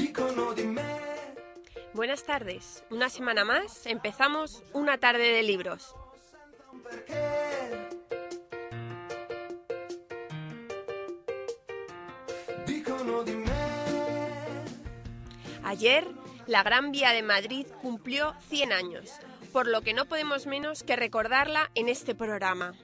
dicono di me. Buenas tardes. Una semana más empezamos una tarde de libros. Ayer, la Gran Vía de Madrid cumplió 100 años, por lo que no podemos menos que recordarla en este programa.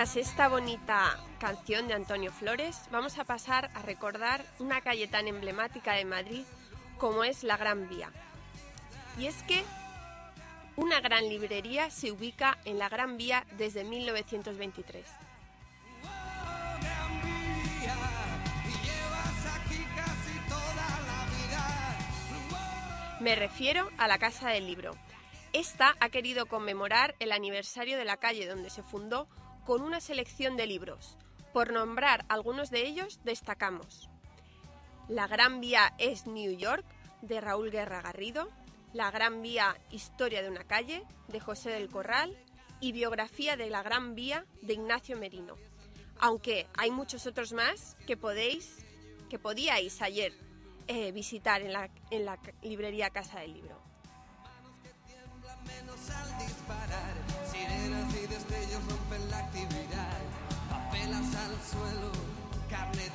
Tras esta bonita canción de Antonio Flores, vamos a pasar a recordar una calle tan emblemática de Madrid como es la Gran Vía. Y es que una gran librería se ubica en la Gran Vía desde 1923. Gran Vía, y llevas aquí casi toda la vida. Me refiero a la Casa del Libro. Esta ha querido conmemorar el aniversario de la calle donde se fundó con una selección de libros. Por nombrar algunos de ellos, destacamos La Gran Vía es New York, de Raúl Guerra Garrido, La Gran Vía Historia de una calle, de José del Corral, y Biografía de la Gran Vía, de Ignacio Merino. Aunque hay muchos otros más que podéis, que podíais ayer eh, visitar en la, en la librería Casa del Libro. Suelo, carne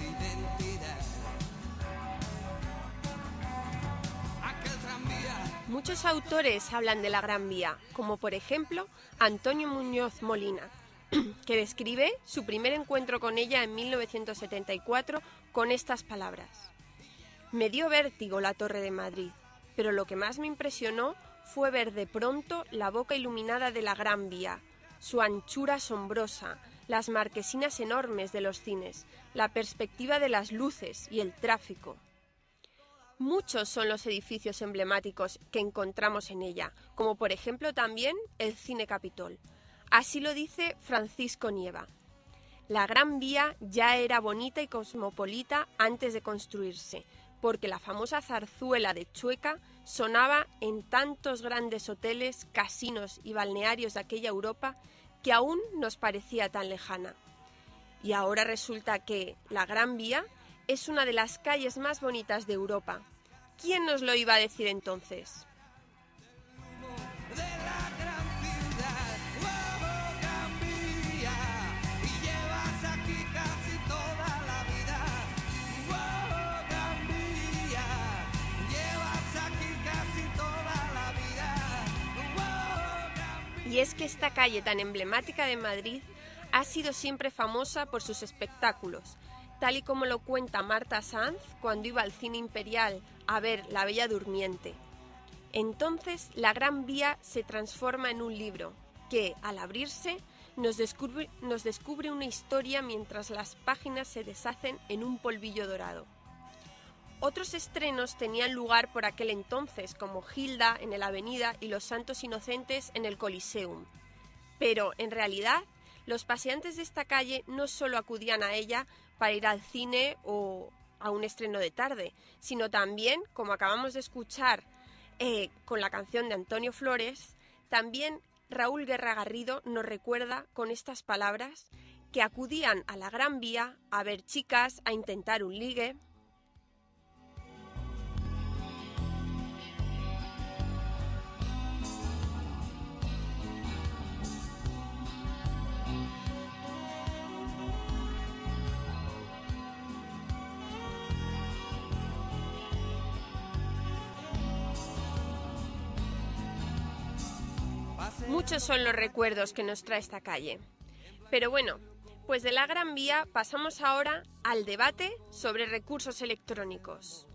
Muchos autores hablan de la Gran Vía, como por ejemplo Antonio Muñoz Molina, que describe su primer encuentro con ella en 1974 con estas palabras. Me dio vértigo la Torre de Madrid, pero lo que más me impresionó fue ver de pronto la boca iluminada de la Gran Vía, su anchura asombrosa, las marquesinas enormes de los cines, la perspectiva de las luces y el tráfico. Muchos son los edificios emblemáticos que encontramos en ella, como por ejemplo también el Cine Capitol. Así lo dice Francisco Nieva. La Gran Vía ya era bonita y cosmopolita antes de construirse, porque la famosa zarzuela de Chueca sonaba en tantos grandes hoteles, casinos y balnearios de aquella Europa que aún nos parecía tan lejana. Y ahora resulta que la Gran Vía es una de las calles más bonitas de Europa. ¿Quién nos lo iba a decir entonces? Y es que esta calle tan emblemática de Madrid ha sido siempre famosa por sus espectáculos, tal y como lo cuenta Marta Sanz cuando iba al cine imperial a ver La Bella Durmiente. Entonces la Gran Vía se transforma en un libro que, al abrirse, nos descubre, nos descubre una historia mientras las páginas se deshacen en un polvillo dorado. Otros estrenos tenían lugar por aquel entonces, como Hilda en el Avenida y Los Santos Inocentes en el Coliseum. Pero, en realidad, los paseantes de esta calle no solo acudían a ella para ir al cine o a un estreno de tarde, sino también, como acabamos de escuchar eh, con la canción de Antonio Flores, también Raúl Guerra Garrido nos recuerda con estas palabras que acudían a la Gran Vía a ver chicas, a intentar un ligue, Muchos son los recuerdos que nos trae esta calle. Pero bueno, pues de la Gran Vía pasamos ahora al debate sobre recursos electrónicos.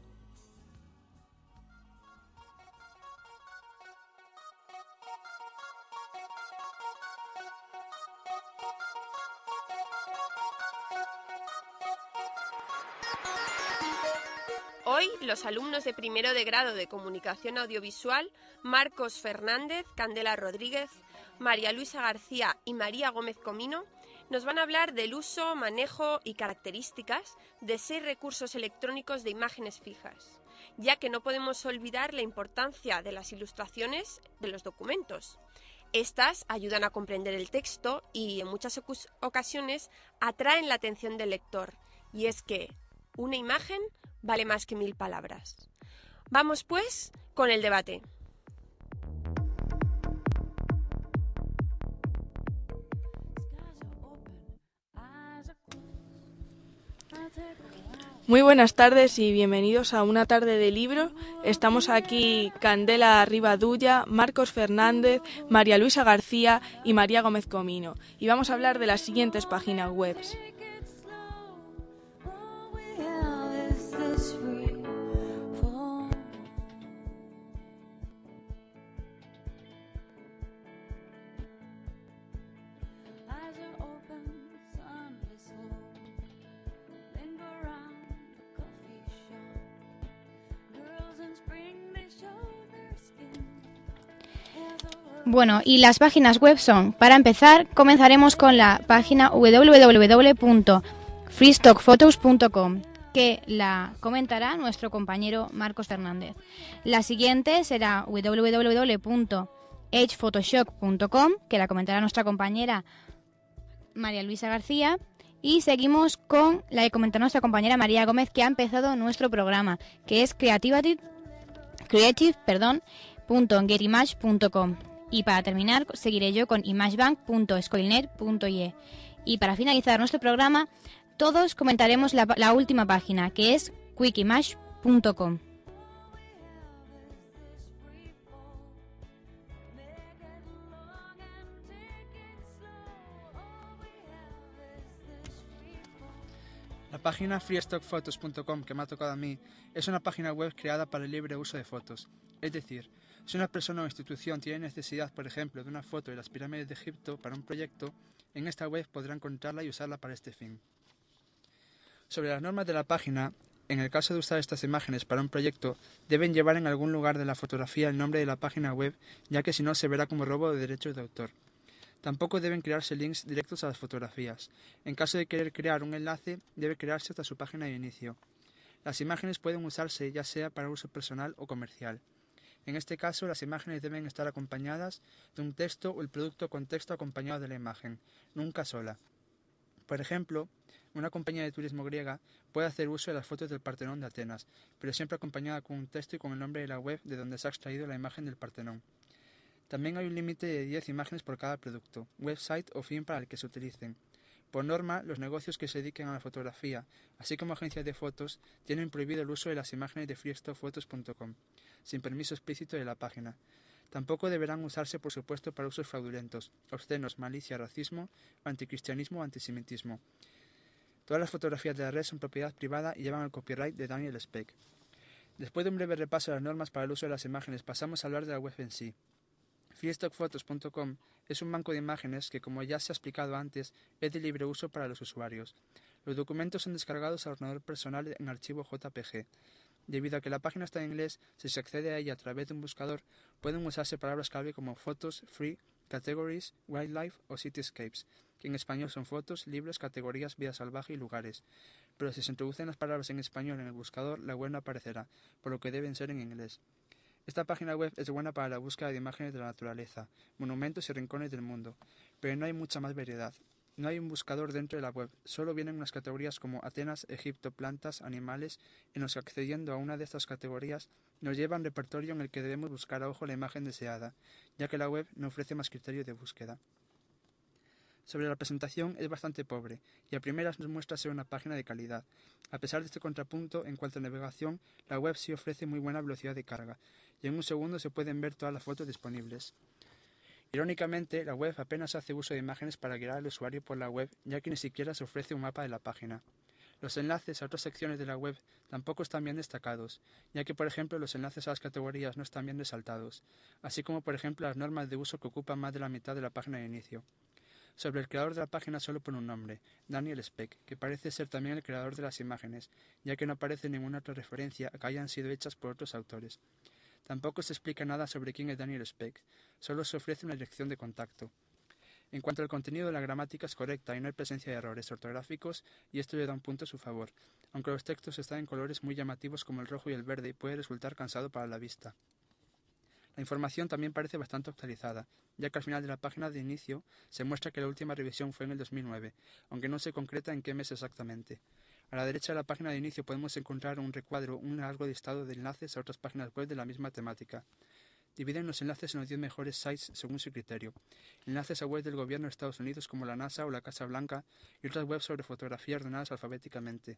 Los alumnos de primero de grado de comunicación audiovisual, Marcos Fernández, Candela Rodríguez, María Luisa García y María Gómez Comino, nos van a hablar del uso, manejo y características de seis recursos electrónicos de imágenes fijas, ya que no podemos olvidar la importancia de las ilustraciones de los documentos. Estas ayudan a comprender el texto y en muchas ocasiones atraen la atención del lector. Y es que una imagen vale más que mil palabras. Vamos pues con el debate. Muy buenas tardes y bienvenidos a una tarde de libro. Estamos aquí Candela Rivadulla, Marcos Fernández, María Luisa García y María Gómez Comino. Y vamos a hablar de las siguientes páginas web. Bueno, y las páginas web son, para empezar, comenzaremos con la página www.freestockphotos.com, que la comentará nuestro compañero Marcos Fernández. La siguiente será www.hphotoshop.com, que la comentará nuestra compañera María Luisa García. Y seguimos con la que comentará nuestra compañera María Gómez, que ha empezado nuestro programa, que es creative, creative perdón, y para terminar, seguiré yo con imagebank.scoilnet.ie. Y para finalizar nuestro programa, todos comentaremos la, la última página, que es quickimage.com. La página freestockphotos.com que me ha tocado a mí es una página web creada para el libre uso de fotos. Es decir, si una persona o institución tiene necesidad, por ejemplo, de una foto de las pirámides de Egipto para un proyecto, en esta web podrá encontrarla y usarla para este fin. Sobre las normas de la página, en el caso de usar estas imágenes para un proyecto, deben llevar en algún lugar de la fotografía el nombre de la página web, ya que si no se verá como robo de derechos de autor. Tampoco deben crearse links directos a las fotografías. En caso de querer crear un enlace, debe crearse hasta su página de inicio. Las imágenes pueden usarse ya sea para uso personal o comercial. En este caso, las imágenes deben estar acompañadas de un texto o el producto con texto acompañado de la imagen, nunca sola. Por ejemplo, una compañía de turismo griega puede hacer uso de las fotos del Partenón de Atenas, pero siempre acompañada con un texto y con el nombre de la web de donde se ha extraído la imagen del Partenón. También hay un límite de 10 imágenes por cada producto, website o fin para el que se utilicen. Por norma, los negocios que se dediquen a la fotografía, así como agencias de fotos, tienen prohibido el uso de las imágenes de freestockphotos.com sin permiso explícito de la página. Tampoco deberán usarse, por supuesto, para usos fraudulentos, obscenos, malicia, racismo, anticristianismo o antisemitismo. Todas las fotografías de la red son propiedad privada y llevan el copyright de Daniel Speck. Después de un breve repaso de las normas para el uso de las imágenes, pasamos a hablar de la web en sí. Freestockphotos.com es un banco de imágenes que, como ya se ha explicado antes, es de libre uso para los usuarios. Los documentos son descargados al ordenador personal en archivo JPG. Debido a que la página está en inglés, si se accede a ella a través de un buscador, pueden usarse palabras clave como fotos, free, categories, wildlife o cityscapes, que en español son fotos, libros, categorías, vida salvaje y lugares. Pero si se introducen las palabras en español en el buscador, la web no aparecerá, por lo que deben ser en inglés. Esta página web es buena para la búsqueda de imágenes de la naturaleza, monumentos y rincones del mundo, pero no hay mucha más variedad. No hay un buscador dentro de la web, solo vienen unas categorías como Atenas, Egipto, plantas, animales, en los que accediendo a una de estas categorías nos lleva a un repertorio en el que debemos buscar a ojo la imagen deseada, ya que la web no ofrece más criterios de búsqueda. Sobre la presentación es bastante pobre, y a primeras nos muestra ser una página de calidad. A pesar de este contrapunto, en cuanto a navegación, la web sí ofrece muy buena velocidad de carga, y en un segundo se pueden ver todas las fotos disponibles. Irónicamente, la web apenas hace uso de imágenes para guiar al usuario por la web, ya que ni siquiera se ofrece un mapa de la página. Los enlaces a otras secciones de la web tampoco están bien destacados, ya que por ejemplo los enlaces a las categorías no están bien resaltados, así como por ejemplo las normas de uso que ocupan más de la mitad de la página de inicio. Sobre el creador de la página solo pone un nombre, Daniel Speck, que parece ser también el creador de las imágenes, ya que no aparece ninguna otra referencia a que hayan sido hechas por otros autores. Tampoco se explica nada sobre quién es Daniel Speck, solo se ofrece una dirección de contacto. En cuanto al contenido, la gramática es correcta y no hay presencia de errores ortográficos y esto le da un punto a su favor, aunque los textos están en colores muy llamativos como el rojo y el verde y puede resultar cansado para la vista. La información también parece bastante actualizada, ya que al final de la página de inicio se muestra que la última revisión fue en el 2009, aunque no se concreta en qué mes exactamente. A la derecha de la página de inicio podemos encontrar un recuadro, un largo listado de enlaces a otras páginas web de la misma temática. Dividen los enlaces en los 10 mejores sites según su criterio. Enlaces a webs del gobierno de Estados Unidos como la NASA o la Casa Blanca y otras webs sobre fotografía ordenadas alfabéticamente.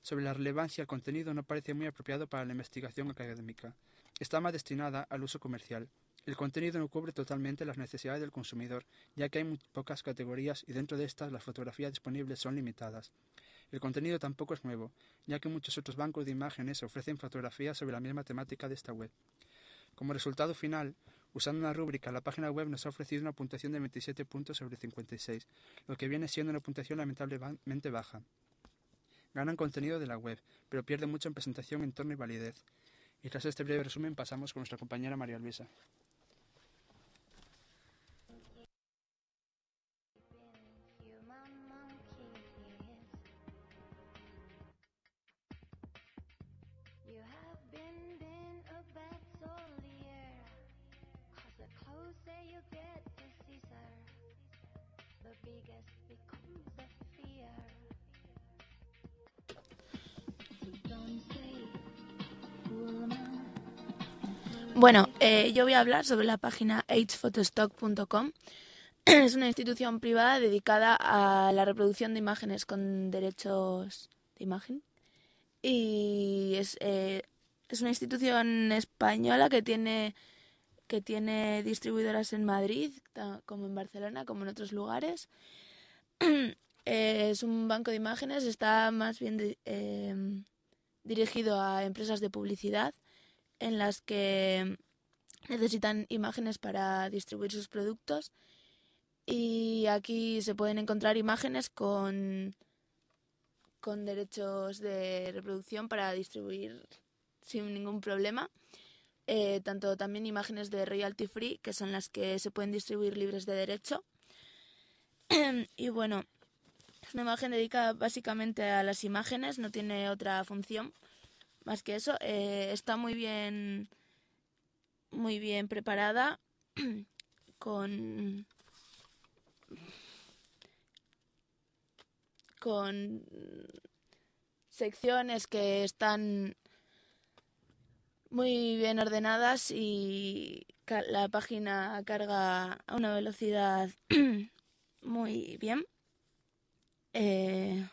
Sobre la relevancia, el contenido no parece muy apropiado para la investigación académica está más destinada al uso comercial. El contenido no cubre totalmente las necesidades del consumidor, ya que hay muy pocas categorías y dentro de estas las fotografías disponibles son limitadas. El contenido tampoco es nuevo, ya que muchos otros bancos de imágenes ofrecen fotografías sobre la misma temática de esta web. Como resultado final, usando una rúbrica, la página web nos ha ofrecido una puntuación de 27 puntos sobre 56, lo que viene siendo una puntuación lamentablemente baja. Ganan contenido de la web, pero pierde mucho en presentación, entorno y validez. Y tras este breve resumen pasamos con nuestra compañera María Luisa. Bueno, eh, yo voy a hablar sobre la página agePhotostock.com. Es una institución privada dedicada a la reproducción de imágenes con derechos de imagen. Y es, eh, es una institución española que tiene, que tiene distribuidoras en Madrid, como en Barcelona, como en otros lugares. es un banco de imágenes, está más bien eh, dirigido a empresas de publicidad en las que necesitan imágenes para distribuir sus productos y aquí se pueden encontrar imágenes con, con derechos de reproducción para distribuir sin ningún problema. Eh, tanto también imágenes de royalty free, que son las que se pueden distribuir libres de derecho. y bueno, es una imagen dedicada básicamente a las imágenes, no tiene otra función más que eso, eh, está muy bien, muy bien preparada con con secciones que están muy bien ordenadas y la página carga a una velocidad muy bien. Eh,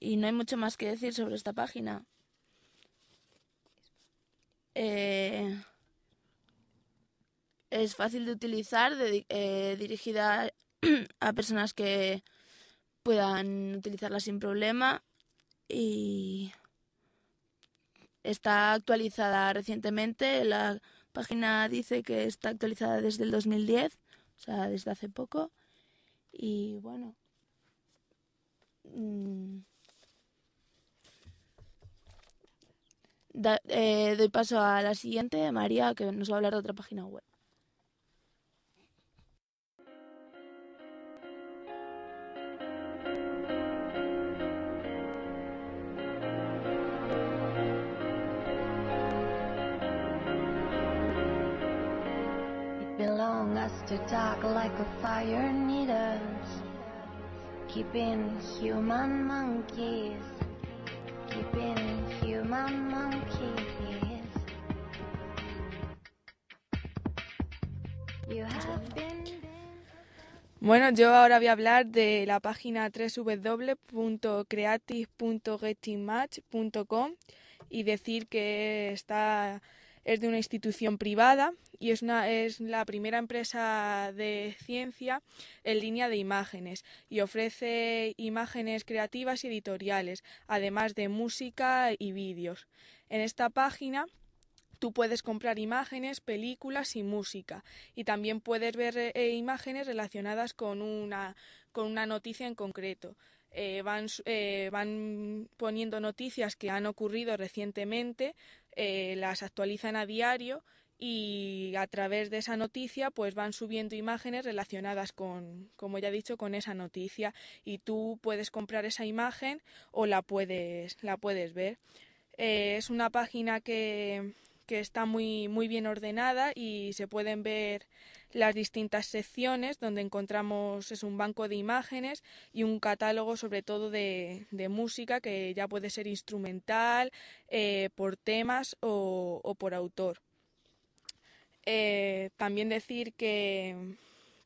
y no hay mucho más que decir sobre esta página. Eh, es fácil de utilizar, eh, dirigida a personas que puedan utilizarla sin problema y está actualizada recientemente. La página dice que está actualizada desde el 2010, o sea, desde hace poco. Y bueno. Mm, eh, doy paso a la siguiente, María, que nos va a hablar de otra página web. keeping human monkeys, bueno, yo ahora voy a hablar de la página www.creative.gettingmatch.com y decir que está es de una institución privada y es, una, es la primera empresa de ciencia en línea de imágenes y ofrece imágenes creativas y editoriales, además de música y vídeos. En esta página Tú puedes comprar imágenes, películas y música y también puedes ver eh, imágenes relacionadas con una, con una noticia en concreto. Eh, van, eh, van poniendo noticias que han ocurrido recientemente, las actualizan a diario y a través de esa noticia pues van subiendo imágenes relacionadas con, como ya he dicho, con esa noticia y tú puedes comprar esa imagen o la puedes, la puedes ver. es una página que, que está muy, muy bien ordenada y se pueden ver las distintas secciones donde encontramos es un banco de imágenes y un catálogo sobre todo de, de música que ya puede ser instrumental, eh, por temas o, por autor. Eh, también decir que,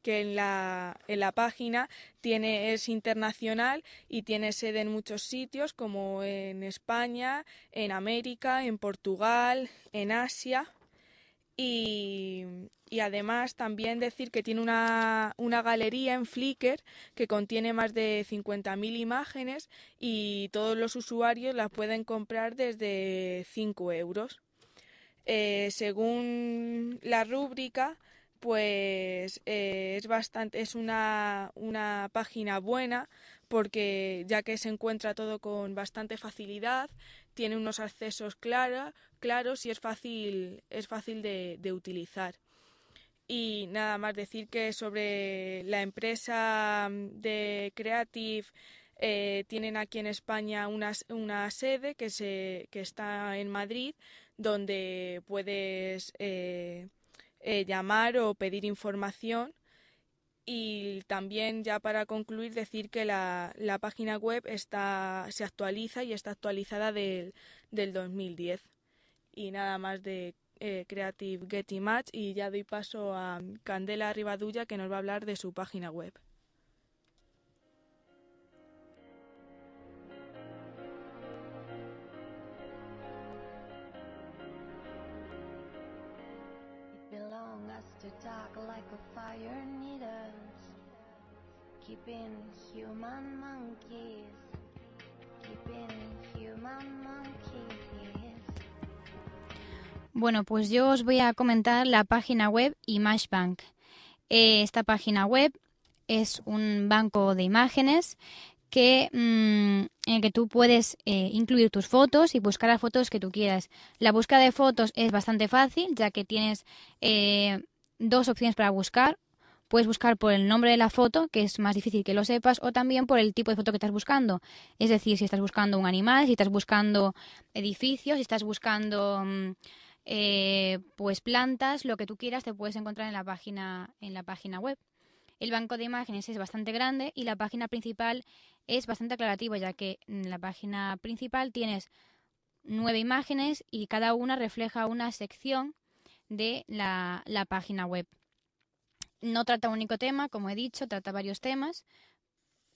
que en la, en la página tiene, es internacional y tiene sede en muchos sitios como en España, en América, en Portugal, en Asia. Y, y, además también decir que tiene una, una galería en Flickr que contiene más de 50.000 imágenes y todos los usuarios las pueden comprar desde 5 euros. Eh, según la rúbrica, pues eh, es bastante es una, una página buena porque ya que se encuentra todo con bastante facilidad tiene unos accesos claros y es fácil es fácil de, utilizar. Y nada más decir que sobre la empresa de Creative eh, tienen aquí en España una, una sede que, se, que está en Madrid donde puedes eh, eh, llamar o pedir información. Y también ya para concluir decir que la, la página web está, se actualiza y está actualizada del, del 2010. Y nada más de eh, Creative Getty Match y ya doy paso a Candela Rivadulla que nos va a hablar de su página web. Bueno, pues yo os voy a comentar la página web ImageBank. Eh, esta página web es un banco de imágenes que, mm, en el que tú puedes eh, incluir tus fotos y buscar las fotos que tú quieras. La búsqueda de fotos es bastante fácil, ya que tienes eh, dos opciones para buscar. Puedes buscar por el nombre de la foto, que es más difícil que lo sepas, o también por el tipo de foto que estás buscando. Es decir, si estás buscando un animal, si estás buscando edificios, si estás buscando mm, eh, pues plantas, lo que tú quieras, te puedes encontrar en la página, en la página web. El banco de imágenes es bastante grande y la página principal es bastante aclarativa, ya que en la página principal tienes nueve imágenes y cada una refleja una sección de la, la página web. No trata un único tema, como he dicho, trata varios temas.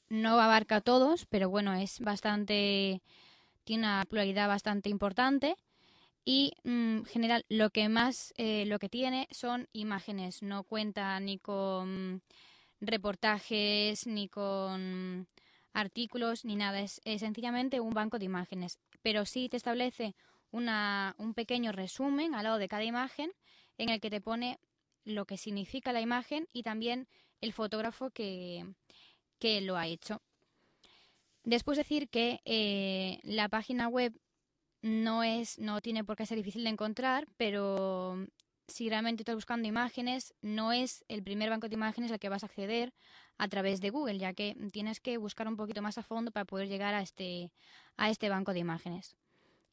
No abarca todos, pero bueno, es bastante. tiene una pluralidad bastante importante. Y en mm, general lo que más eh, lo que tiene son imágenes. No cuenta ni con reportajes, ni con artículos, ni nada. Es, es sencillamente un banco de imágenes. Pero sí te establece un pequeño resumen al lado de cada imagen en el que te pone lo que significa la imagen y también el fotógrafo que, que lo ha hecho. Después decir que eh, la página web no es, no tiene por qué ser difícil de encontrar, pero si realmente estás buscando imágenes, no es el primer banco de imágenes al que vas a acceder a través de Google, ya que tienes que buscar un poquito más a fondo para poder llegar a este, a este banco de imágenes.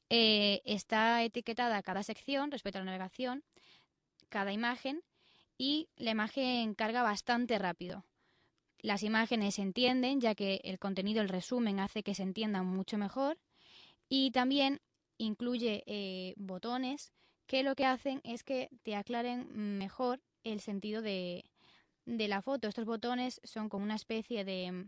Eh, está etiquetada cada sección respecto a la navegación, cada imagen, y la imagen carga bastante rápido. Las imágenes se entienden, ya que el contenido, el resumen, hace que se entiendan mucho mejor. Y también incluye eh, botones que lo que hacen es que te aclaren mejor el sentido de, de la foto. Estos botones son como una especie de,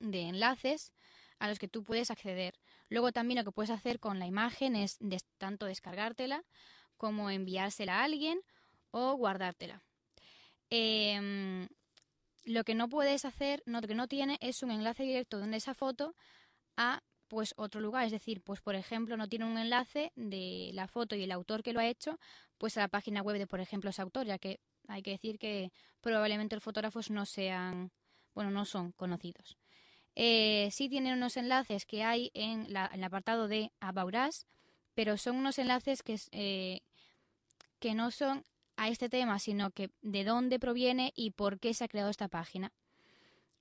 de enlaces a los que tú puedes acceder. Luego también lo que puedes hacer con la imagen es tanto descargártela como enviársela a alguien o guardártela. Em, lo que no puedes hacer, lo que no tiene, es un enlace directo de esa foto a pues otro lugar, es decir, pues por ejemplo no tiene un enlace de la foto y el autor que lo ha hecho, pues a la página web de por ejemplo ese autor, ya que hay que decir que probablemente los fotógrafos no sean, bueno, no son conocidos. Eh, sí tienen unos enlaces que hay en, el apartado de Abauras, pero son unos enlaces que, eh, que no son a este tema, sino que de dónde proviene y por qué se ha creado esta página.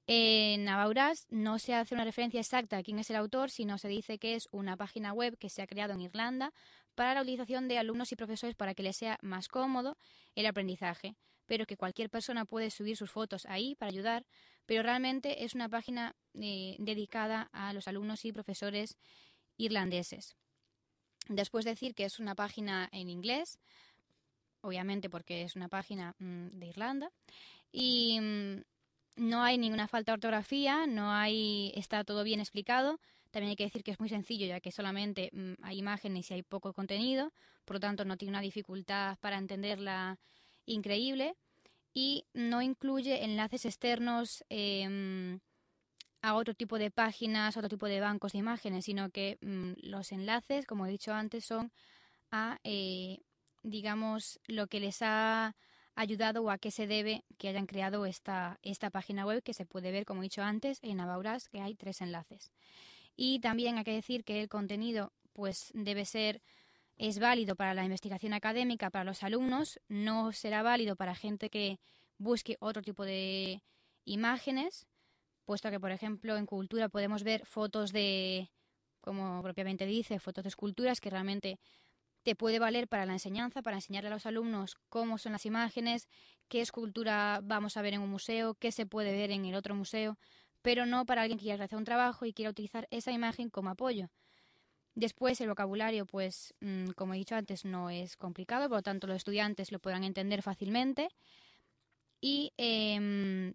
En Abauras no se hace una referencia exacta a quién es el autor, sino se dice que es una página web que se ha creado en Irlanda para la utilización de alumnos y profesores para que les sea más cómodo el aprendizaje, pero que cualquier persona puede subir sus fotos ahí para ayudar, pero realmente es una página eh, dedicada a los alumnos y profesores irlandeses. Después decir que es una página en inglés, obviamente porque es una página mm, de Irlanda, y mm, no hay ninguna falta de ortografía, no hay, está todo bien explicado. También hay que decir que es muy sencillo, ya que solamente mm, hay imágenes y hay poco contenido, por lo tanto no tiene una dificultad para entenderla increíble. Y no incluye enlaces externos em, a otro tipo de páginas, otro tipo de bancos de imágenes, sino que mm, los enlaces, como he dicho antes, son a, eh, digamos, lo que les ha ayudado o a qué se debe que hayan creado esta, esta página web que se puede ver, como he dicho antes, en Abauras, que hay tres enlaces. Y también hay que decir que el contenido pues debe ser es válido para la investigación académica para los alumnos, no será válido para gente que busque otro tipo de imágenes, puesto que, por ejemplo, en cultura podemos ver fotos de, como propiamente dice, fotos de esculturas que realmente te puede valer para la enseñanza, para enseñarle a los alumnos cómo son las imágenes, qué escultura vamos a ver en un museo, qué se puede ver en el otro museo, pero no para alguien que quiera hacer un trabajo y quiera utilizar esa imagen como apoyo. Después el vocabulario, pues mm, como he dicho antes, no es complicado, por lo tanto los estudiantes lo podrán entender fácilmente. Y em,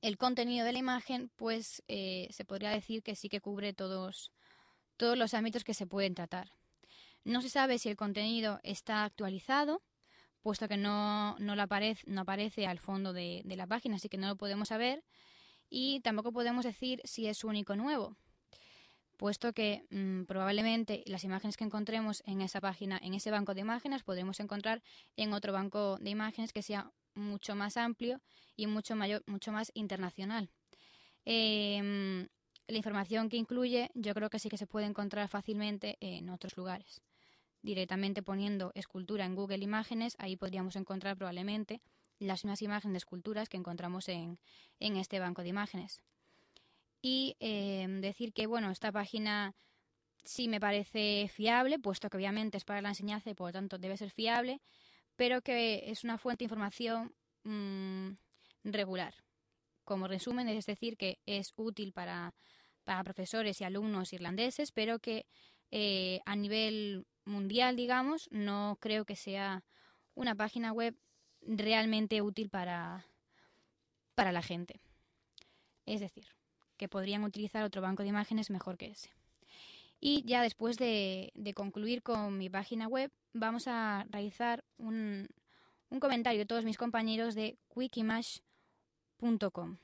el contenido de la imagen, pues eh, se podría decir que sí que cubre todos, todos los ámbitos que se pueden tratar. No se sabe si el contenido está actualizado, puesto que no, no, aparece, no aparece al fondo de, la página, así que no lo podemos saber. Y tampoco podemos decir si es único nuevo, puesto que mm, probablemente las imágenes que encontremos en esa página, en ese banco de imágenes, podremos encontrar en otro banco de imágenes que sea mucho más amplio y mucho, más internacional. Em, la información que incluye yo creo que sí que se puede encontrar fácilmente en otros lugares directamente poniendo escultura en Google Imágenes, ahí podríamos encontrar probablemente las mismas imágenes de esculturas que encontramos en, este banco de imágenes. Y em, decir que, bueno, esta página sí me parece fiable, puesto que obviamente es para la enseñanza y por lo tanto debe ser fiable, pero que es una fuente de información mm, regular. Como resumen, es decir, que es útil para, para profesores y alumnos irlandeses, pero que eh, a nivel mundial, digamos, no creo que sea una página web realmente útil para, para la gente. Es decir, que podrían utilizar otro banco de imágenes mejor que ese. Y ya después de, de concluir con mi página web, vamos a realizar un, un comentario de todos mis compañeros de quickimash.com.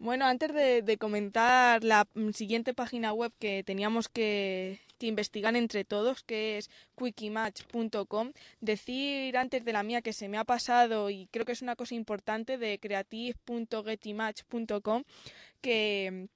Bueno, antes de, comentar la siguiente página web que teníamos que, que investigar entre todos, que es quickmatch.com, decir antes de la mía que se me ha pasado y creo que es una cosa importante de creative.gettymatch.com que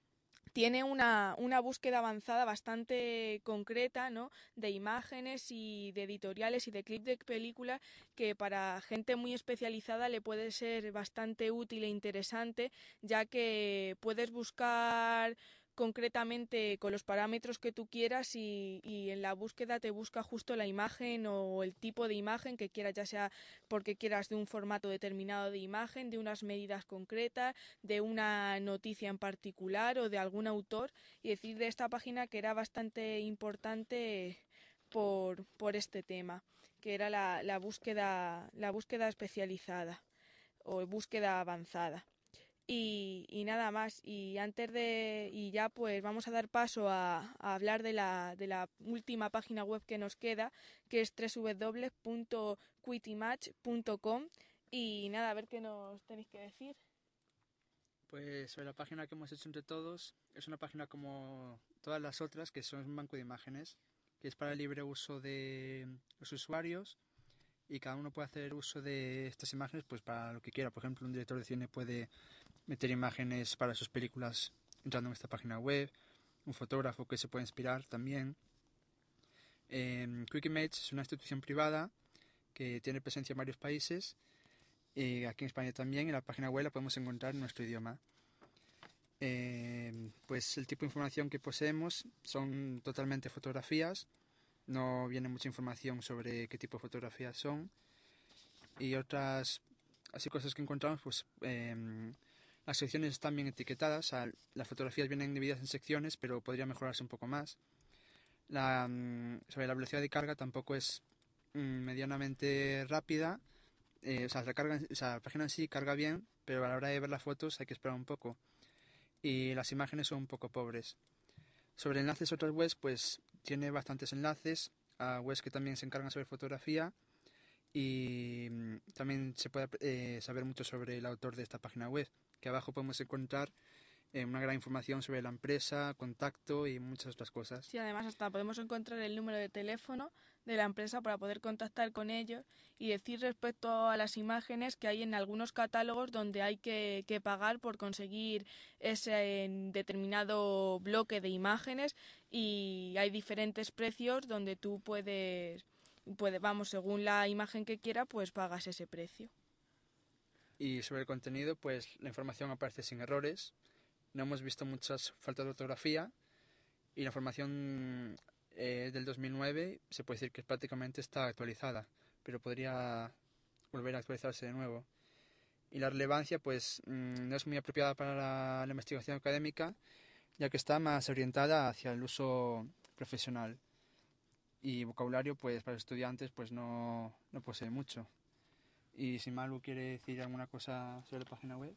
tiene una, una búsqueda avanzada bastante concreta, ¿no? De imágenes y de editoriales y de clips de películas que para gente muy especializada le puede ser bastante útil e interesante, ya que puedes buscar concretamente con los parámetros que tú quieras y, y, en la búsqueda te busca justo la imagen o el tipo de imagen que quieras, ya sea porque quieras de un formato determinado de imagen, de unas medidas concretas, de una noticia en particular o de algún autor y decir de esta página que era bastante importante por, por este tema, que era la, la búsqueda, la búsqueda especializada o búsqueda avanzada. Y, y, nada más. Y antes de. Y ya pues vamos a dar paso a, a, hablar de la, de la última página web que nos queda, que es www.quitimatch.com. Y nada, a ver qué nos tenéis que decir. Pues sobre la página que hemos hecho entre todos, es una página como todas las otras, que son un banco de imágenes, que es para el libre uso de los usuarios y cada uno puede hacer uso de estas imágenes pues para lo que quiera. Por ejemplo, un director de cine puede meter imágenes para sus películas entrando en esta página web, un fotógrafo que se puede inspirar también. Eh, Quick Image es una institución privada que tiene presencia en varios países y aquí en España también. En la página web la podemos encontrar en nuestro idioma. Eh, pues el tipo de información que poseemos son totalmente fotografías, no viene mucha información sobre qué tipo de fotografías son y otras así cosas que encontramos pues eh, las secciones están bien etiquetadas, las fotografías vienen divididas en secciones, pero podría mejorarse un poco más. Mm, sobre la velocidad de carga tampoco es mm, medianamente rápida. Eh, o sea, la página en sí carga bien, pero a la hora de ver las fotos hay que esperar un poco. Y las imágenes son un poco pobres. Sobre enlaces a otras webs, pues tiene bastantes enlaces a webs que también se encargan sobre fotografía y mm, también se puede eh, saber mucho sobre el autor de esta página web que abajo podemos encontrar eh, una gran información sobre la empresa, contacto y muchas otras cosas. Sí, además hasta podemos encontrar el número de teléfono de la empresa para poder contactar con ellos y decir respecto a las imágenes que hay en algunos catálogos donde hay que, pagar por conseguir ese determinado bloque de imágenes y hay diferentes precios donde tú puedes, puede, vamos, según la imagen que quiera, pues pagas ese precio. Y sobre el contenido, pues la información aparece sin errores. No hemos visto muchas faltas de ortografía. Y la información eh, del 2009 se puede decir que prácticamente está actualizada, pero podría volver a actualizarse de nuevo. Y la relevancia, pues, mmm, no es muy apropiada para la, la investigación académica, ya que está más orientada hacia el uso profesional. Y vocabulario, pues, para los estudiantes, pues no, no posee mucho. Y si Malu quiere decir alguna cosa sobre la página web.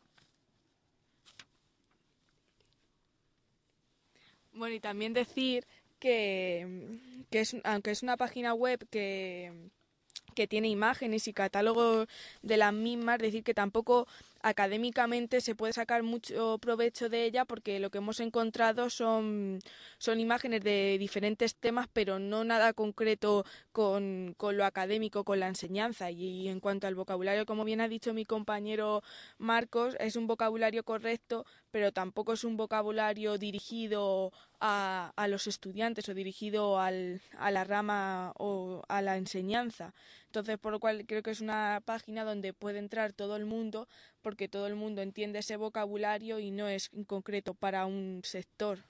Bueno, y también decir que, que es, aunque es una página web que, que tiene imágenes y catálogos de las mismas, decir que tampoco académicamente se puede sacar mucho provecho de ella porque lo que hemos encontrado son, son imágenes de diferentes temas, pero no nada concreto con, con lo académico, con la enseñanza. Y, y, en cuanto al vocabulario, como bien ha dicho mi compañero Marcos, es un vocabulario correcto, pero tampoco es un vocabulario dirigido a, a los estudiantes o dirigido al, a la rama o a la enseñanza. Entonces, por lo cual creo que es una página donde puede entrar todo el mundo porque todo el mundo entiende ese vocabulario y no es en concreto para un sector.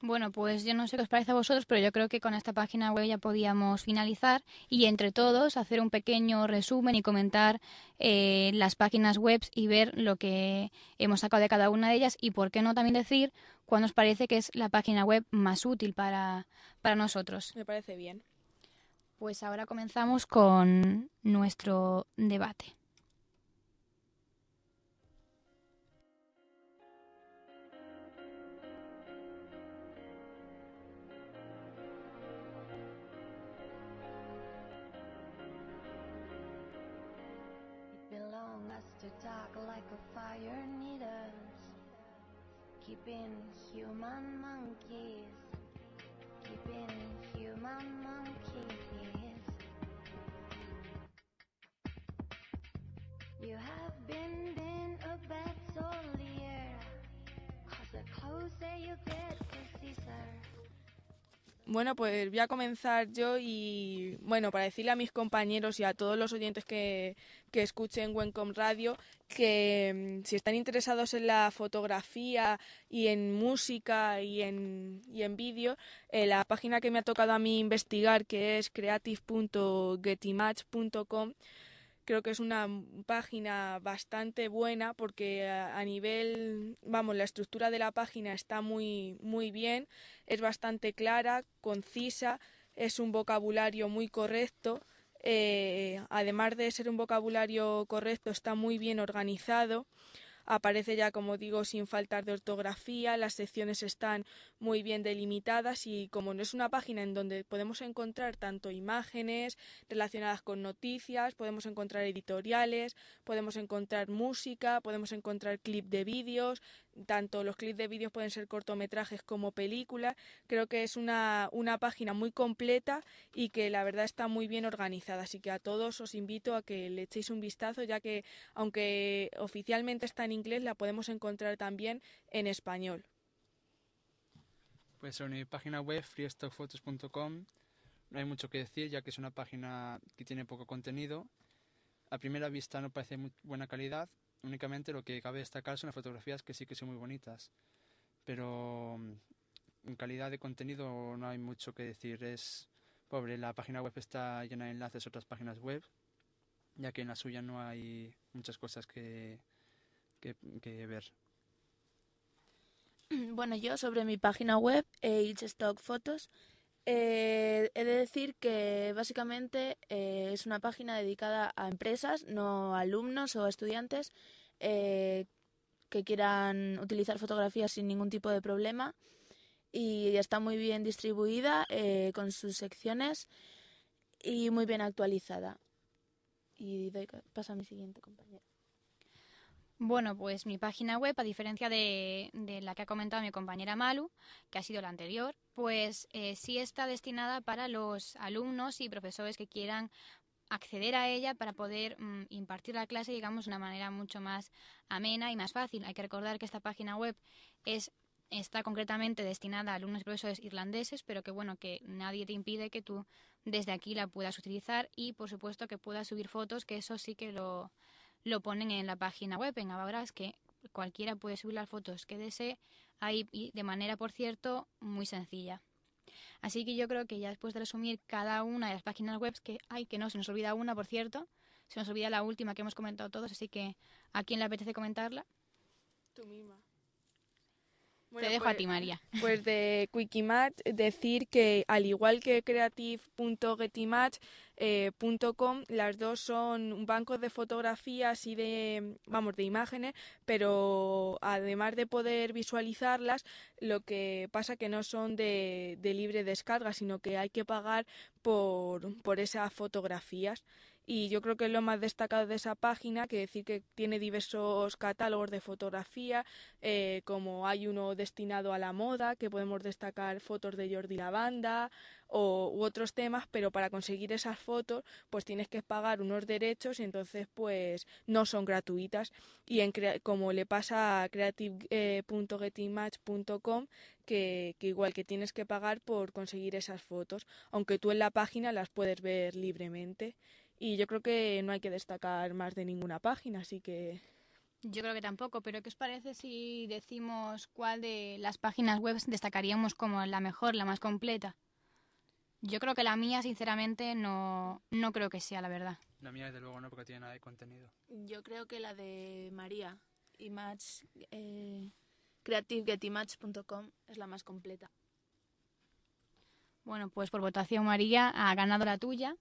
Bueno, pues yo no sé qué os parece a vosotros, pero yo creo que con esta página web ya podíamos finalizar y entre todos hacer un pequeño resumen y comentar eh, las páginas web y ver lo que hemos sacado de cada una de ellas y por qué no también decir cuál nos parece que es la página web más útil para, para nosotros. Me parece bien. Pues ahora comenzamos con nuestro debate. Keeping human monkeys. Keeping human monkeys. Bueno, pues voy a comenzar yo y bueno, para decirle a mis compañeros y a todos los oyentes que, que escuchen Wencom Radio que mm, si están interesados en la fotografía y en música y en, y en vídeo, eh, la página que me ha tocado a mí investigar, que es creative.getimage.com, creo que es una página bastante buena porque a, nivel, vamos, la estructura de la página está muy, muy bien, es bastante clara, concisa, es un vocabulario muy correcto. Eh, además de ser un vocabulario correcto, está muy bien organizado. Aparece ya, como digo, sin faltar de ortografía, las secciones están muy bien delimitadas y como no es una página en donde podemos encontrar tanto imágenes relacionadas con noticias, podemos encontrar editoriales, podemos encontrar música, podemos encontrar clip de vídeos, tanto los clips de vídeos pueden ser cortometrajes como películas. Creo que es una, una página muy completa y que la verdad está muy bien organizada. Así que a todos os invito a que le echéis un vistazo, ya que aunque oficialmente está en inglés, la podemos encontrar también en español. Pues sobre mi página web, freestockphotos.com, no hay mucho que decir, ya que es una página que tiene poco contenido. A primera vista no parece muy buena calidad, únicamente lo que cabe destacar son las fotografías que sí que son muy bonitas. Pero en calidad de contenido no hay mucho que decir, es pobre. La página web está llena de enlaces a otras páginas web, ya que en la suya no hay muchas cosas que, que, ver. Bueno, yo sobre mi página web, eh, Stock Photos, eh, he de decir que básicamente eh, es una página dedicada a empresas, no a alumnos o a estudiantes eh, que quieran utilizar fotografías sin ningún tipo de problema y está muy bien distribuida eh, con sus secciones y muy bien actualizada. Y doy, pasa a mi siguiente compañero. Bueno, pues mi página web, a diferencia de, de, la que ha comentado mi compañera Malu, que ha sido la anterior, pues eh, sí está destinada para los alumnos y profesores que quieran acceder a ella para poder mm, impartir la clase, digamos, de una manera mucho más amena y más fácil. Hay que recordar que esta página web es está concretamente destinada a alumnos y profesores irlandeses, pero que bueno, que nadie te impide que tú desde aquí la puedas utilizar y por supuesto que puedas subir fotos, que eso sí que lo, lo ponen en la página web, en Ababras, que cualquiera puede subir las fotos que desee ahí y de manera, por cierto, muy sencilla. Así que yo creo que ya después de resumir cada una de las páginas web, que hay que no, se nos olvida una, por cierto, se nos olvida la última que hemos comentado todos, así que ¿a quién le apetece comentarla? Tú misma. Bueno, Te dejo pues, a ti, María. Pues de Wikimatch decir que al igual que creative.getimatch.com, eh, las dos son bancos de fotografías y de, vamos, de imágenes, pero además de poder visualizarlas, lo que pasa que no son de, de libre descarga, sino que hay que pagar por, por esas fotografías y yo creo que es lo más destacado de esa página, que decir que tiene diversos catálogos de fotografía, eh, como hay uno destinado a la moda, que podemos destacar fotos de Jordi Lavanda o, u otros temas, pero para conseguir esas fotos pues tienes que pagar unos derechos y entonces pues no son gratuitas. Y en como le pasa a creative.gettingmatch.com que, que igual que tienes que pagar por conseguir esas fotos, aunque tú en la página las puedes ver libremente y yo creo que no hay que destacar más de ninguna página, así que... Yo creo que tampoco, pero ¿qué os parece si decimos cuál de las páginas web destacaríamos como la mejor, la más completa? Yo creo que la mía, sinceramente, no, no creo que sea, la verdad. La mía, desde luego, no, porque tiene nada de contenido. Yo creo que la de María, Image, eh, creativegetimage.com, es la más completa. Bueno, pues por votación, María, ha ganado la tuya.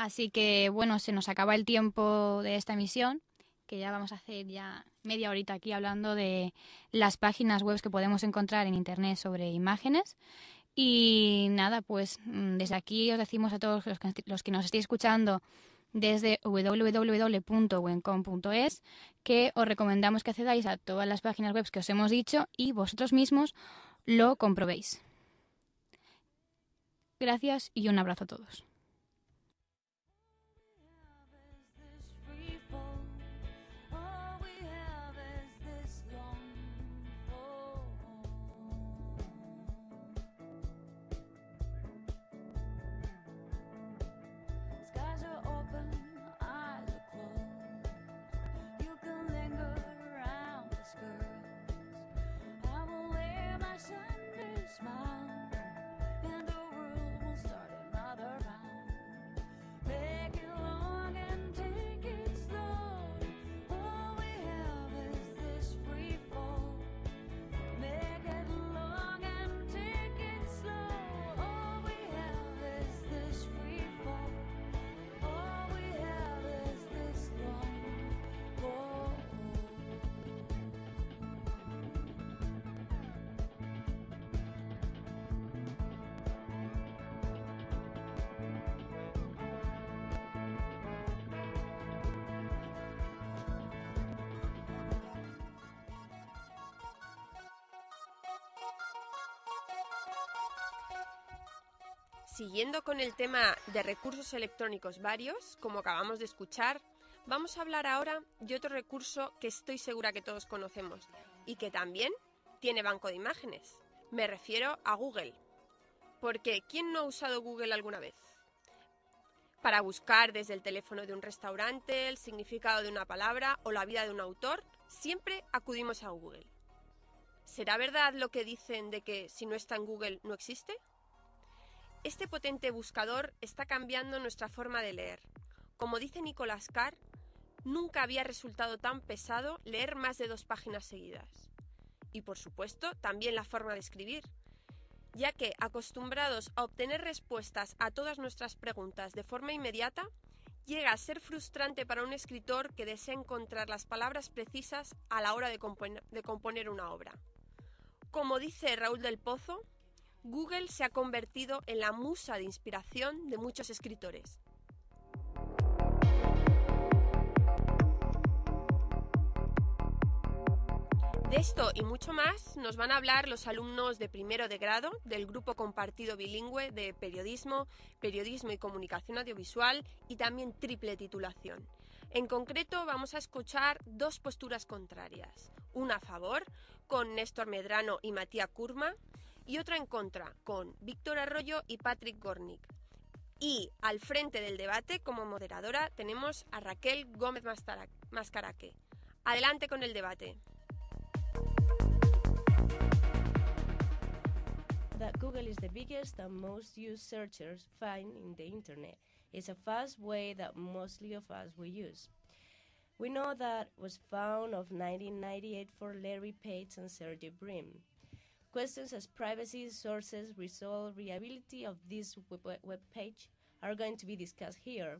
Así que bueno, se nos acaba el tiempo de esta emisión, que ya vamos a hacer ya media horita aquí hablando de las páginas web que podemos encontrar en internet sobre imágenes. Y nada, pues mm, desde aquí os decimos a todos los que, los que nos estéis escuchando desde www.wencom.es, que os recomendamos que accedáis a todas las páginas web que os hemos dicho y vosotros mismos lo comprobéis. Gracias y un abrazo a todos. Siguiendo con el tema de recursos electrónicos varios, como acabamos de escuchar, vamos a hablar ahora de otro recurso que estoy segura que todos conocemos y que también tiene banco de imágenes. Me refiero a Google. Porque ¿quién no ha usado Google alguna vez? Para buscar desde el teléfono de un restaurante, el significado de una palabra o la vida de un autor, siempre acudimos a Google. ¿Será verdad lo que dicen de que si no está en Google no existe? Este potente buscador está cambiando nuestra forma de leer. Como dice Nicolás Carr, nunca había resultado tan pesado leer más de dos páginas seguidas. Y por supuesto, también la forma de escribir, ya que acostumbrados a obtener respuestas a todas nuestras preguntas de forma inmediata, llega a ser frustrante para un escritor que desea encontrar las palabras precisas a la hora de, de componer una obra. Como dice Raúl del Pozo, Google se ha convertido en la musa de inspiración de muchos escritores. De esto y mucho más nos van a hablar los alumnos de primero de grado del grupo compartido bilingüe de periodismo, periodismo y comunicación audiovisual y también triple titulación. En concreto vamos a escuchar dos posturas contrarias, una a favor con Néstor Medrano y Matías Kurma y otra en contra con Víctor Arroyo y Patrick Gornick. Y al frente del debate como moderadora tenemos a Raquel Gómez Mascaraque. Adelante con el debate. that Google is the biggest and most used searchers find in the internet. It's a fast way that mostly of us we use. We know that was found of 1998 for Larry Page and Sergey Brin. Questions as privacy, sources, result, reliability of this web, web page are going to be discussed here.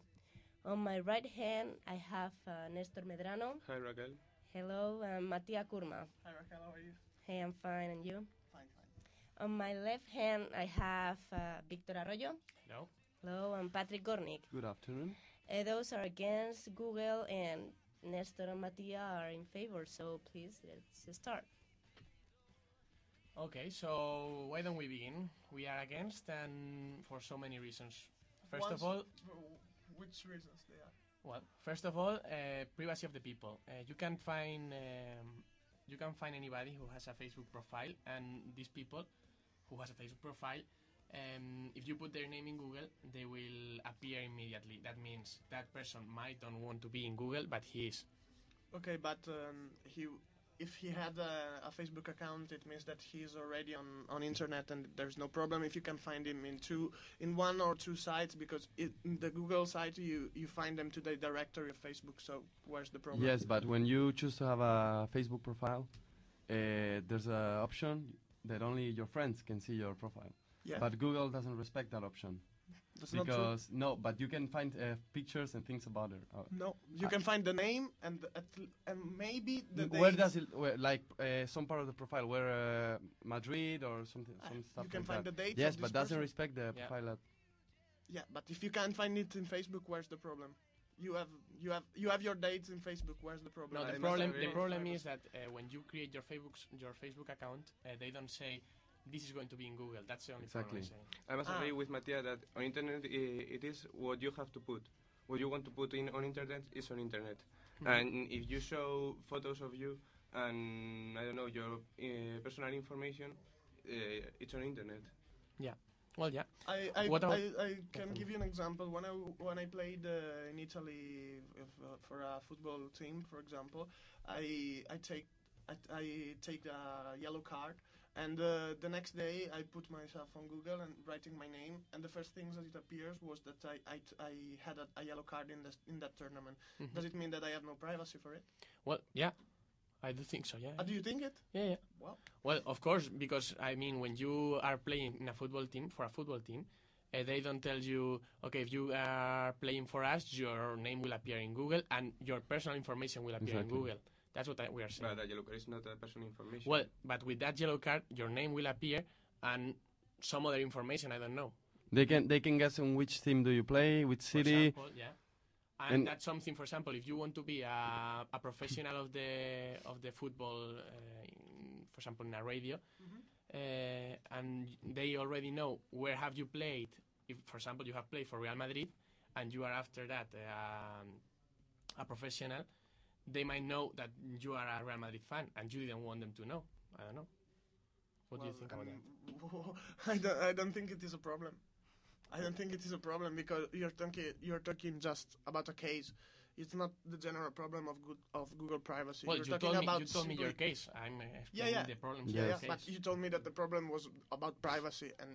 On my right hand, I have uh, Nestor Medrano. Hi, Raquel. Hello, and Matia Kurma. Hi, Raquel. How are you? Hey, I'm fine, and you? Fine, fine. On my left hand, I have uh, Victor Arroyo. Hello. Hello, and Patrick Gornick. Good afternoon. Uh, those are against Google, and Nestor and Matia are in favor. So please, let's start. Okay, so why don't we begin? We are against, and for so many reasons. First of all, which reasons they are? well, first of all, uh, privacy of the people. Uh, you can find um, you can find anybody who has a Facebook profile, and these people who has a Facebook profile, um, if you put their name in Google, they will appear immediately. That means that person might don't want to be in Google, but he is. Okay, but um, he, if he had a, a Facebook account, it means that he's already on, on internet, and there's no problem if you can find him in two, in one or two sites, because it, in the Google site you you find them to the directory of Facebook. So where's the problem? Yes, but when you choose to have a Facebook profile, uh, there's an option that only your friends can see your profile. Yeah. But Google doesn't respect that option. That's not true. because no, but you can find uh, pictures and things about it. Uh, No, you can find the name and at, and maybe the where dates. does it where, like uh, some part of the profile where uh, Madrid or something some stuff you can like find that. the date. yes of but this doesn't person. respect the Yeah. profile at Yeah, but if you can't find it in Facebook, where's the problem? You have you have you have your dates in Facebook. Where's the problem? No, the I problem the problem is that uh, when you create your Facebook your Facebook account, uh, they don't say this is going to be in Google. That's the only Exactly. problem. I'm saying. I must Ah. agree with Matia that on internet it is what you have to put. What you want to put in on internet is on internet. Mhm. And if you show photos of you and I don't know your uh, personal information, uh, it's on internet. Yeah. Well, yeah. I I, What about- I, I can give you an example. When I when I played uh, in Italy if, uh, for a football team, for example, I I take I, I take a yellow card, and uh, the next day I put myself on Google and writing my name, and the first things that it appears was that I I had a, a yellow card in this in that tournament. Mhm. Does it mean that I have no privacy for it? Well, yeah. I do think so. Yeah. Uh, do you think it? Yeah, yeah. Well, Well, of course, because I mean, when you are playing in a football team for a football team, uh, they don't tell you, okay, if you are playing for us, your name will appear in Google and your personal information will appear Exactly. in Google. That's what I, we are saying. But a yellow card is not a personal information. Well, but with that yellow card, your name will appear and some other information I don't know. They can they can guess on which team do you play, which For city. example, yeah. And, And- that's something. For example, if you want to be a, a professional of the of the football, uh, in, for example, in a radio, uh, and they already know where have you played. If, for example, you have played for Real Madrid, and you are after that um, a professional, they might know that you are a Real Madrid fan, and you didn't want them to know. I don't know. What do you Well, think about that? um, I don't, I don't think it is a problem. I don't think it is a problem because you're talking you're talking just about a case. It's not the general problem of good, of Google privacy. Well, you're you talking told me you told me your case. I'm uh, Yeah, yeah. the problems Yeah, yeah, but you told me that the problem was about privacy, and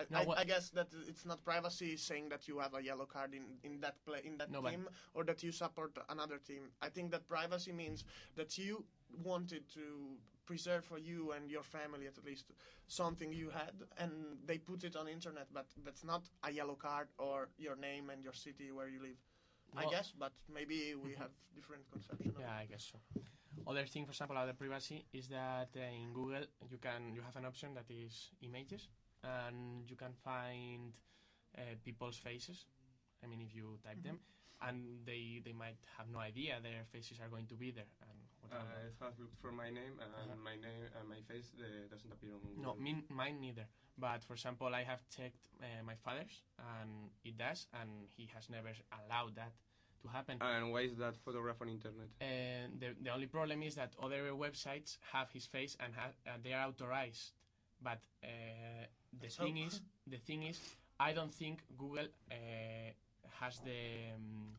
it's, I, I, what- I guess that it's not privacy saying that you have a yellow card in, in that play in that No, team or that you support another team. I think that privacy means that you wanted to preserve for you and your family at least something you had, and they put it on internet, but that's not a yellow card or your name and your city where you live. I guess, but maybe we have different conception. Of Yeah, I guess so. Other thing, for example, about the privacy is that uh, in Google you can you have an option that is images, and you can find uh, people's faces. I mean, if you type them, and they they might have no idea their faces are going to be there. And what about I have looked for my name and Uh-huh. my name and my face uh, doesn't appear on No, Google. min, mine neither. But for example, I have checked uh, my father's, and it does, and he has never allowed that to happen. And why is that photograph on internet? And the, the only problem is that other websites have his face and ha- uh, they are authorized. But uh, the thing is, the thing is, I don't think Google uh, has the um,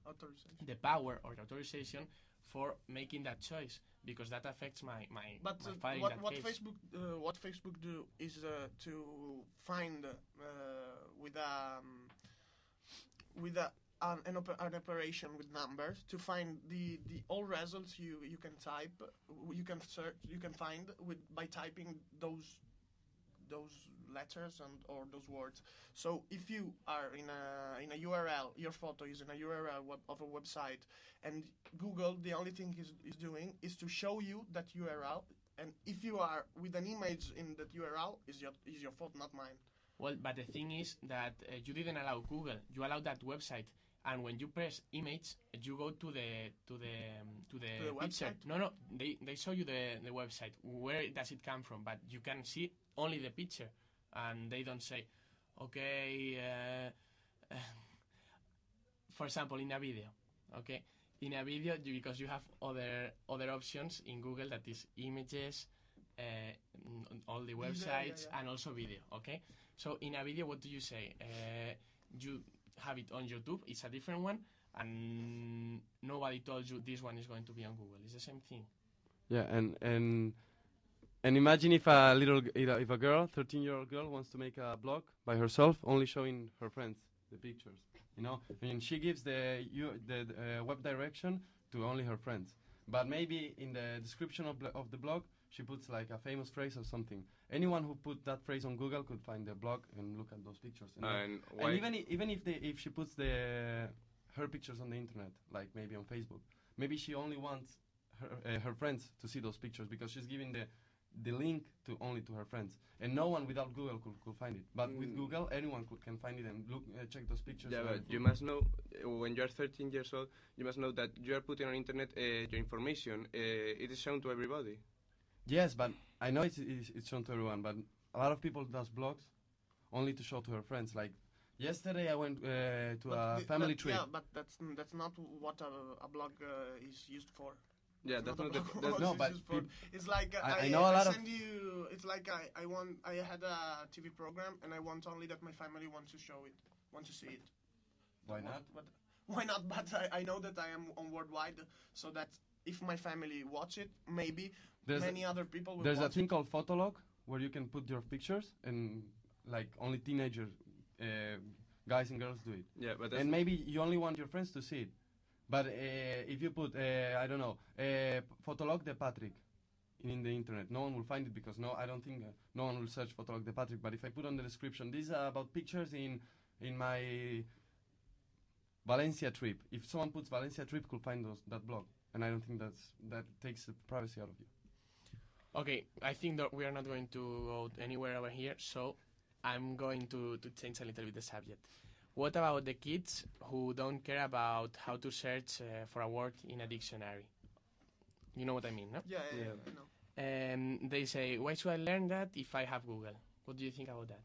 the power or the authorization for making that choice because that affects my my, But my uh, in what that what case. Facebook uh, what Facebook do is uh, to find uh, with um, with a, an, an, oper- an operation with numbers to find the, the all results you, you can type you can search you can find with by typing those those letters and or those words. So if you are in a in a URL, your photo is in a URL web, of a website, and Google the only thing is is doing is to show you that URL. And if you are with an image in that URL, is your is your fault, not mine. Well, but the thing is that uh, you didn't allow Google. You allowed that website, and when you press image, you go to the to the um, to the, To the picture. website? No, no, they they show you the the website. Where does it come from? But you can see only the picture, and they don't say, okay. Uh, for example, in a video, okay. In a video, you, because you have other other options in Google that is images, uh, all the Yeah, yeah, websites, yeah. and also video. Okay, so in a video, what do you say? Uh, you have it on YouTube. It's a different one, and nobody told you this one is going to be on Google. It's the same thing. Yeah, and and and imagine if a little, if a- girl, thirteen-year-old girl, wants to make a blog by herself, only showing her friends the pictures. You know, and she gives the you the uh, web direction to only her friends. But maybe in the description of, of the blog, she puts like a famous phrase or something. Anyone who put that phrase on Google could find the blog and look at those pictures. And, And and even i- even if they, if she puts the her pictures on the internet, like maybe on Facebook, maybe she only wants her, uh, her friends to see those pictures because she's giving the the link to only to her friends, and no one without Google could, could find it. But with Mm. Google, anyone could can find it and look uh, check those pictures. Yeah, but you must know uh, when you are 13 years old, you must know that you are putting on internet uh, your information. Uh, it is shown to everybody. Yes, but I know it's, it's it's shown to everyone, but a lot of people does blogs only to show to her friends. Like yesterday, I went uh, to But a the- family that- trip. Yeah, but that's that's not what a, a blog uh, is used for. Yeah, It's that's a not the- blog that's- No, but used for. it's like I- I, I know a lot of- send you. It's like I, I want. I had a TV program, and I want only that my family wants to show it, want to see it. Why not? But why not? But I, I know that I am on worldwide, so that if my family watch it, maybe There's many a, other people will There's a thing it. called Photolog where you can put your pictures and like only teenagers, uh, guys and girls do it. Yeah, but and maybe you only want your friends to see it. But uh, if you put uh, I don't know uh, Photolog de Patrick in the internet, no one will find it because no, I don't think uh, no one will search Photolog de Patrick. But if I put on the description, these are about pictures in in my Valencia trip. If someone puts Valencia trip, could find those that blog, and I don't think that's that takes the privacy out of you. Okay, I think that we are not going to go anywhere over here, so I'm going to, to change a little bit the subject. What about the kids who don't care about how to search uh, for a word in a dictionary? You know what I mean, no? Yeah, yeah, yeah, I know. And they say, why should I learn that if I have Google? What do you think about that?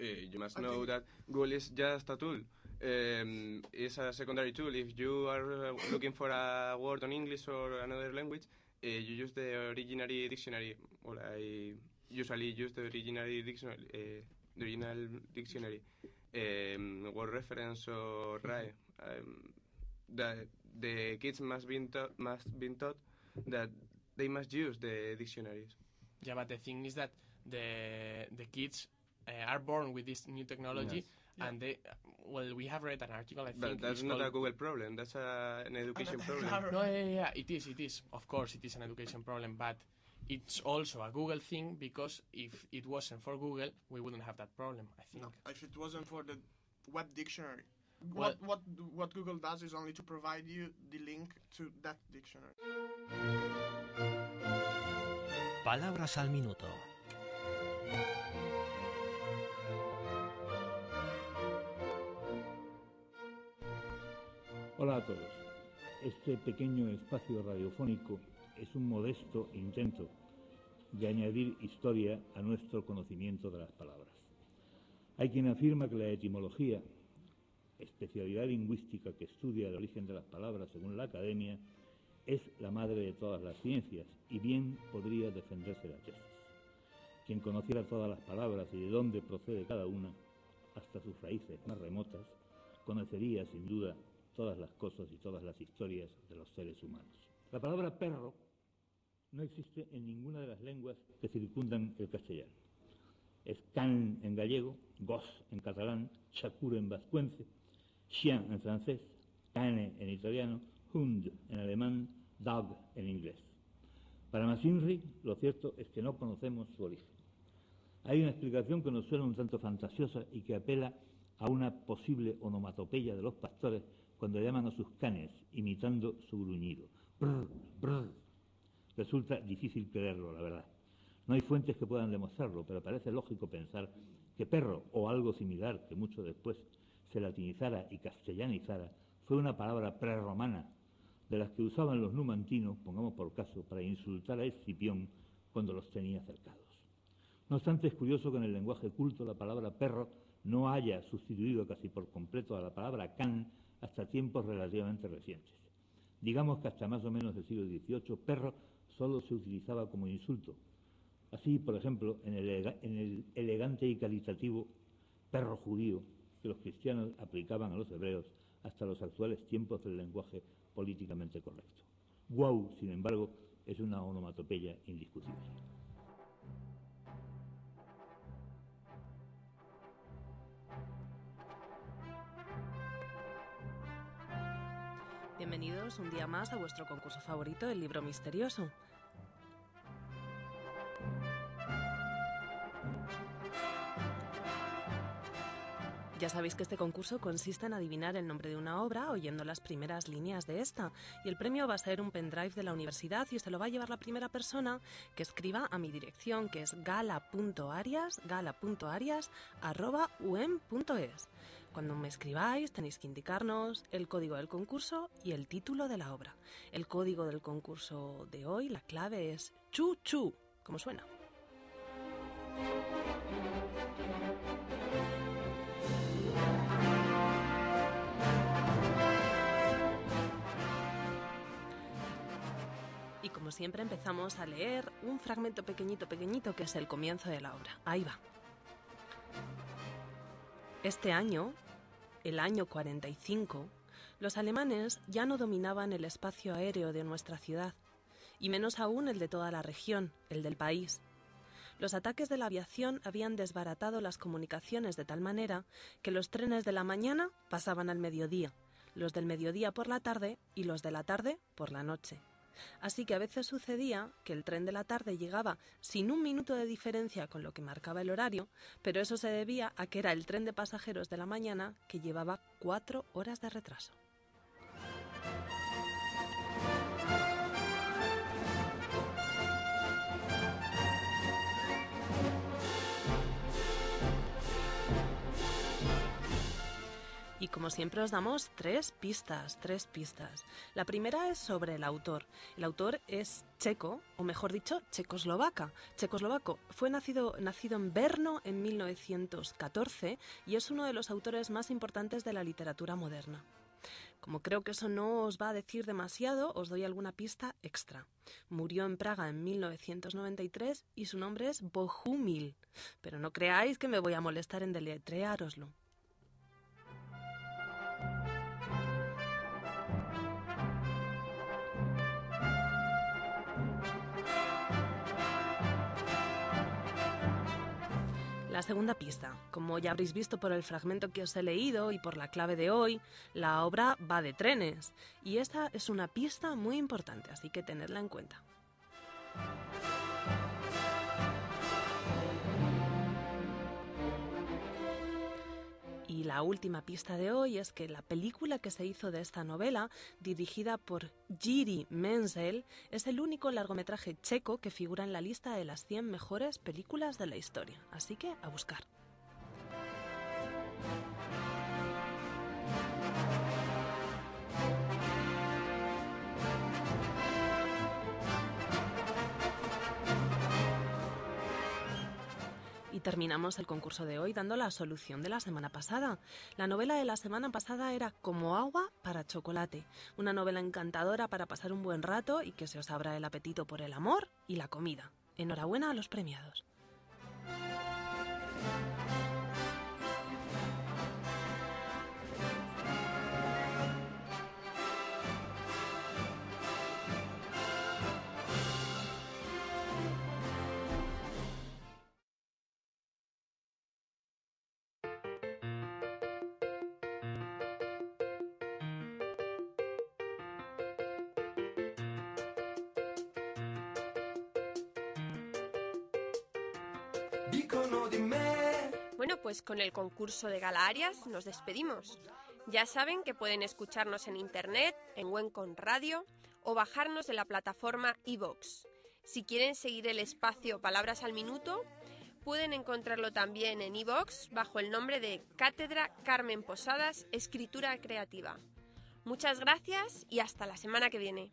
Uh, you must I know think- that Google is just a tool. Um, it's a secondary tool. If you are uh, looking for a word on English or another language, uh, you use the original dictionary. Well, I usually use the original dictionary, uh, the original dictionary, um, word reference or RAE. Um, the the kids must be taught must be taught that they must use the dictionaries. Yeah, but the thing is that the the kids uh, are born with this new technology, Yes. and they well, we have read an article. I But think that's not a Google problem. That's a, an education problem. No, yeah, yeah, yeah, it is, it is. Of course, it is an education problem, but it's also a Google thing because if it wasn't for Google, we wouldn't have that problem. I think. No, if it wasn't for the web dictionary. Well- what what what Google does is only to provide you the link to that dictionary. Palabras al minuto. Hola a todos. Este pequeño espacio radiofónico es un modesto intento de añadir historia a nuestro conocimiento de las palabras. Hay quien afirma que la etimología, especialidad lingüística que estudia el origen de las palabras según la academia, es la madre de todas las ciencias y bien podría defenderse la tesis. Quien conociera todas las palabras y de dónde procede cada una, hasta sus raíces más remotas, conocería sin duda todas las cosas y todas las historias de los seres humanos. La palabra perro no existe en ninguna de las lenguas que circundan el castellano. Es can en gallego, gos en catalán, chacur en vascuence, chien en francés, cane en italiano, hund en alemán, dog en inglés. Para Masinri, lo cierto es que no conocemos su origen. Hay una explicación que nos suena un tanto fantasiosa y que apela a una posible onomatopeya de los pastores cuando llaman a sus canes, imitando su gruñido. Brr, brr. Resulta difícil creerlo, la verdad. No hay fuentes que puedan demostrarlo, pero parece lógico pensar que perro o algo similar que mucho después se latinizara y castellanizara fue una palabra prerromana de las que usaban los numantinos, pongamos por caso, para insultar a Escipión cuando los tenía cercados. No obstante, es curioso que en el lenguaje culto la palabra perro no haya sustituido casi por completo a la palabra can hasta tiempos relativamente recientes. Digamos que hasta más o menos el siglo XVIII, perro solo se utilizaba como insulto. Así, por ejemplo, en el, elegante y calitativo perro judío que los cristianos aplicaban a los hebreos hasta los actuales tiempos del lenguaje políticamente correcto. Guau, sin embargo, es una onomatopeya indiscutible. Bienvenidos un día más a vuestro concurso favorito, el libro misterioso. Ya sabéis que este concurso consiste en adivinar el nombre de una obra oyendo las primeras líneas de esta. Y el premio va a ser un pendrive de la universidad y se lo va a llevar la primera persona que escriba a mi dirección, que es gala.arias. Cuando me escribáis tenéis que indicarnos el código del concurso y el título de la obra. El código del concurso de hoy, la clave es chu chu, como suena. Y como siempre empezamos a leer un fragmento pequeñito, pequeñito, que es el comienzo de la obra. Ahí va. Este año, el año 45, los alemanes ya no dominaban el espacio aéreo de nuestra ciudad, y menos aún el de toda la región, el del país. Los ataques de la aviación habían desbaratado las comunicaciones de tal manera que los trenes de la mañana pasaban al mediodía, los del mediodía por la tarde y los de la tarde por la noche. Así que a veces sucedía que el tren de la tarde llegaba sin un minuto de diferencia con lo que marcaba el horario, pero eso se debía a que era el tren de pasajeros de la mañana que llevaba cuatro horas de retraso. Y como siempre os damos tres pistas, tres pistas. La primera es sobre el autor. El autor es checo, o mejor dicho, checoslovaca. Checoslovaco fue nacido, nacido en Brno en 1914 y es uno de los autores más importantes de la literatura moderna. Como creo que eso no os va a decir demasiado, os doy alguna pista extra. Murió en Praga en 1993 y su nombre es Bohumil. Pero no creáis que me voy a molestar en deletreároslo. La segunda pista. Como ya habréis visto por el fragmento que os he leído y por la clave de hoy, la obra va de trenes. Y esta es una pista muy importante, así que tenedla en cuenta. Y la última pista de hoy es que la película que se hizo de esta novela, dirigida por Jiri Menzel, es el único largometraje checo que figura en la lista de las 100 mejores películas de la historia. Así que a buscar. Y terminamos el concurso de hoy dando la solución de la semana pasada. La novela de la semana pasada era Como agua para chocolate, una novela encantadora para pasar un buen rato y que se os abra el apetito por el amor y la comida. Enhorabuena a los premiados. Bueno, pues con el concurso de Gala Arias nos despedimos. Ya saben que pueden escucharnos en internet, en Wencon Radio o bajarnos de la plataforma iVox. Si quieren seguir el espacio Palabras al Minuto, pueden encontrarlo también en iVox bajo el nombre de Cátedra Carmen Posadas Escritura Creativa. Muchas gracias y hasta la semana que viene.